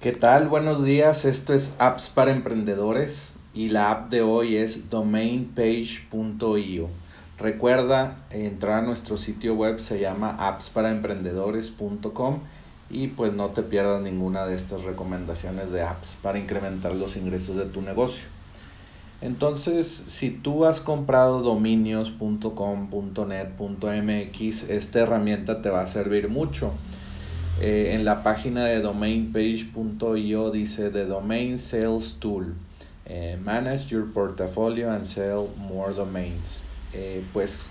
¿Qué tal? Buenos días. Esto es Apps para Emprendedores y la app de hoy es domainpage.io. Recuerda entrar a nuestro sitio web, se llama appsparaemprendedores.com y pues no te pierdas ninguna de estas recomendaciones de apps para incrementar los ingresos de tu negocio. Entonces, si tú has comprado dominios.com.net.mx, esta herramienta te va a servir mucho. Eh, en la página de domainpage.io dice The Domain Sales Tool. Eh, manage your portfolio and sell more domains. Eh, pues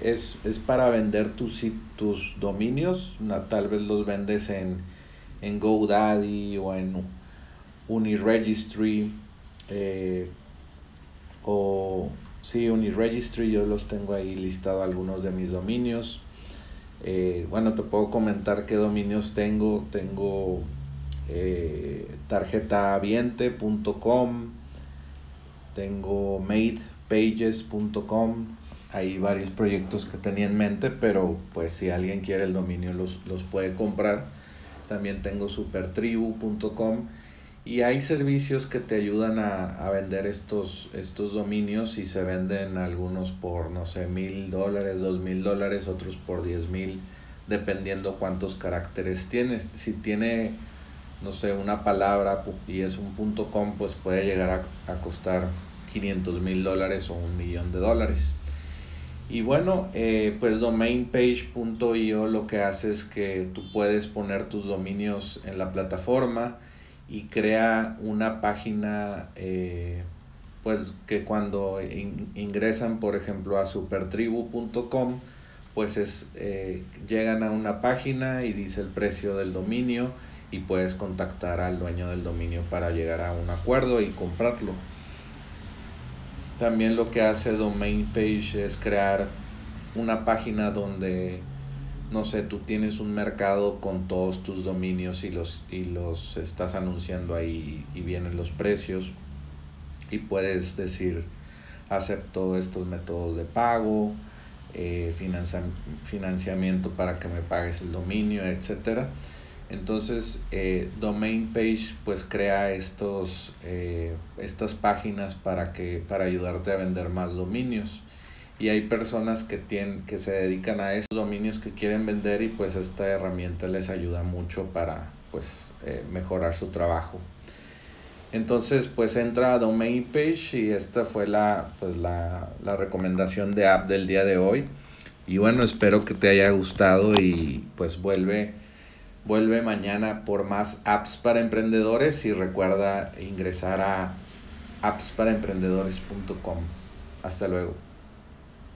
es, para vender tus, tus dominios. tal vez los vendes en, en GoDaddy o en Uniregistry. o sí, Uniregistry. Yo los tengo ahí listado algunos de mis dominios. Eh, bueno, te puedo comentar qué dominios tengo. Tengo eh, tengo madepages.com. Hay varios proyectos que tenía en mente, pero pues si alguien quiere el dominio los, los puede comprar. También tengo supertribu.com y hay servicios que te ayudan a, vender estos, estos dominios y se venden algunos por, no sé, mil dólares, dos mil dólares, otros por diez mil, dependiendo cuántos caracteres tienes. Si tiene, no sé, una palabra y es un punto com, pues puede llegar a, costar 500 mil dólares o un millón de dólares. Y bueno, eh, pues domainpage.io lo que hace es que tú puedes poner tus dominios en la plataforma y crea una página eh, pues que cuando ingresan por ejemplo a supertribu.com pues es eh, llegan a una página y dice el precio del dominio y puedes contactar al dueño del dominio para llegar a un acuerdo y comprarlo. También lo que hace domain page es crear una página donde no sé, tú tienes un mercado con todos tus dominios y los, y los estás anunciando ahí y vienen los precios y puedes decir acepto estos métodos de pago, eh, financiamiento para que me pagues el dominio, etcétera. Entonces, eh, Domain Page pues crea estos, eh, estas páginas para, que, para ayudarte a vender más dominios y hay personas que tienen que se dedican a esos dominios que quieren vender y pues esta herramienta les ayuda mucho para pues eh, mejorar su trabajo. Entonces pues entra a domain page y esta fue la pues la, la recomendación de app del día de hoy. Y bueno espero que te haya gustado y pues vuelve vuelve mañana por más apps para emprendedores y recuerda ingresar a appsparaemprendedores.com hasta luego